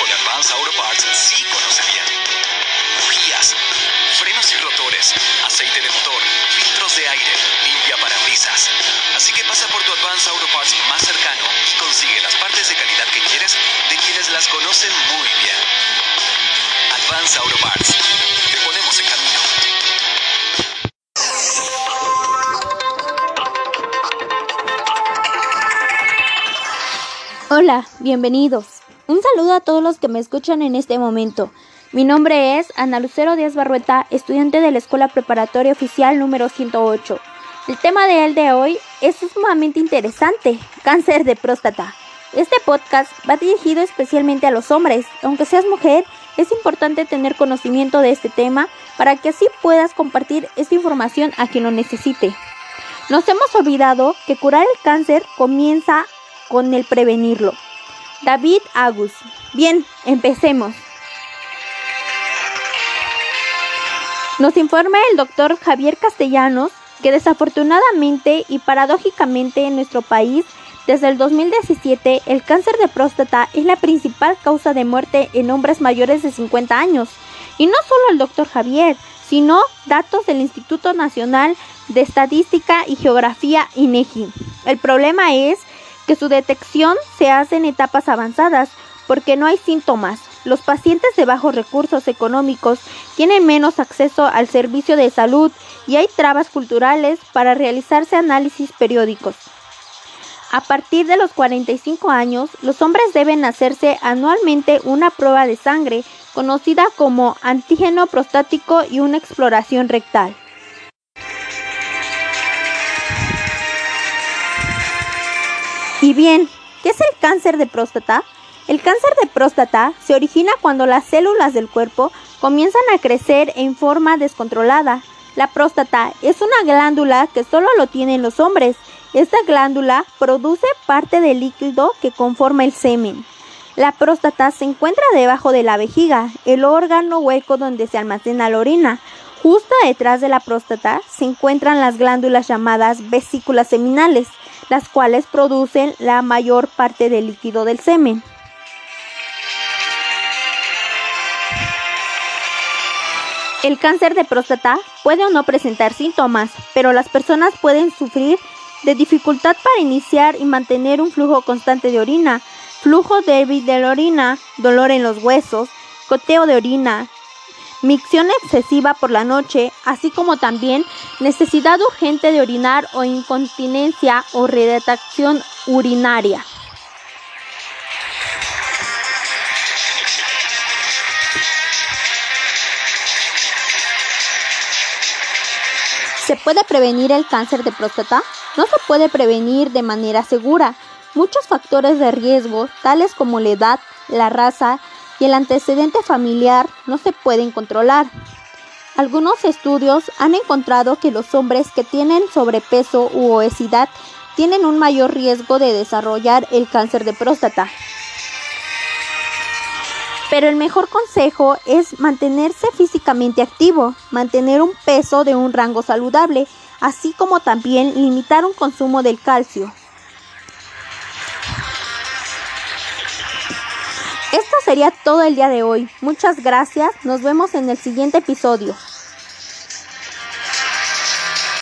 equipo de Advance Auto Parts sí conoce bien. Frenos y rotores, aceite de motor, filtros de aire, limpia parabrisas. Así que pasa por tu Advance Auto Parts más cercano y consigue las partes de calidad que quieres de quienes las conocen muy bien. Advance Auto Parts. Te ponemos en camino. Hola, bienvenidos. Un saludo a todos los que me escuchan en este momento. Mi nombre es Ana Lucero Díaz Barrueta, estudiante de la Escuela Preparatoria Oficial número 108. El tema de él de hoy es sumamente interesante, cáncer de próstata. Este podcast va dirigido especialmente a los hombres. Aunque seas mujer, es importante tener conocimiento de este tema para que así puedas compartir esta información a quien lo necesite. Nos hemos olvidado que curar el cáncer comienza con el prevenirlo. David Agus. Bien, empecemos. Nos informa el doctor Javier Castellanos que desafortunadamente y paradójicamente en nuestro país, desde el 2017, el cáncer de próstata es la principal causa de muerte en hombres mayores de 50 años. Y no solo el doctor Javier, sino datos del Instituto Nacional de Estadística y Geografía INEGI. El problema es que su detección se hace en etapas avanzadas porque no hay síntomas. Los pacientes de bajos recursos económicos tienen menos acceso al servicio de salud y hay trabas culturales para realizarse análisis periódicos. A partir de los 45 años, los hombres deben hacerse anualmente una prueba de sangre conocida como antígeno prostático y una exploración rectal. Y bien, ¿qué es el cáncer de próstata? El cáncer de próstata se origina cuando las células del cuerpo comienzan a crecer en forma descontrolada. La próstata es una glándula que solo lo tienen los hombres. Esta glándula produce parte del líquido que conforma el semen. La próstata se encuentra debajo de la vejiga, el órgano hueco donde se almacena la orina. Justo detrás de la próstata se encuentran las glándulas llamadas vesículas seminales las cuales producen la mayor parte del líquido del semen. El cáncer de próstata puede o no presentar síntomas, pero las personas pueden sufrir de dificultad para iniciar y mantener un flujo constante de orina, flujo débil de orina, dolor en los huesos, goteo de orina, micción excesiva por la noche, así como también necesidad urgente de orinar o incontinencia o retracción urinaria. ¿Se puede prevenir el cáncer de próstata? No se puede prevenir de manera segura. Muchos factores de riesgo, tales como la edad, la raza, y el antecedente familiar no se pueden controlar. Algunos estudios han encontrado que los hombres que tienen sobrepeso u obesidad tienen un mayor riesgo de desarrollar el cáncer de próstata. Pero el mejor consejo es mantenerse físicamente activo, mantener un peso de un rango saludable, así como también limitar un consumo del calcio. Sería todo el día de hoy. Muchas gracias. Nos vemos en el siguiente episodio.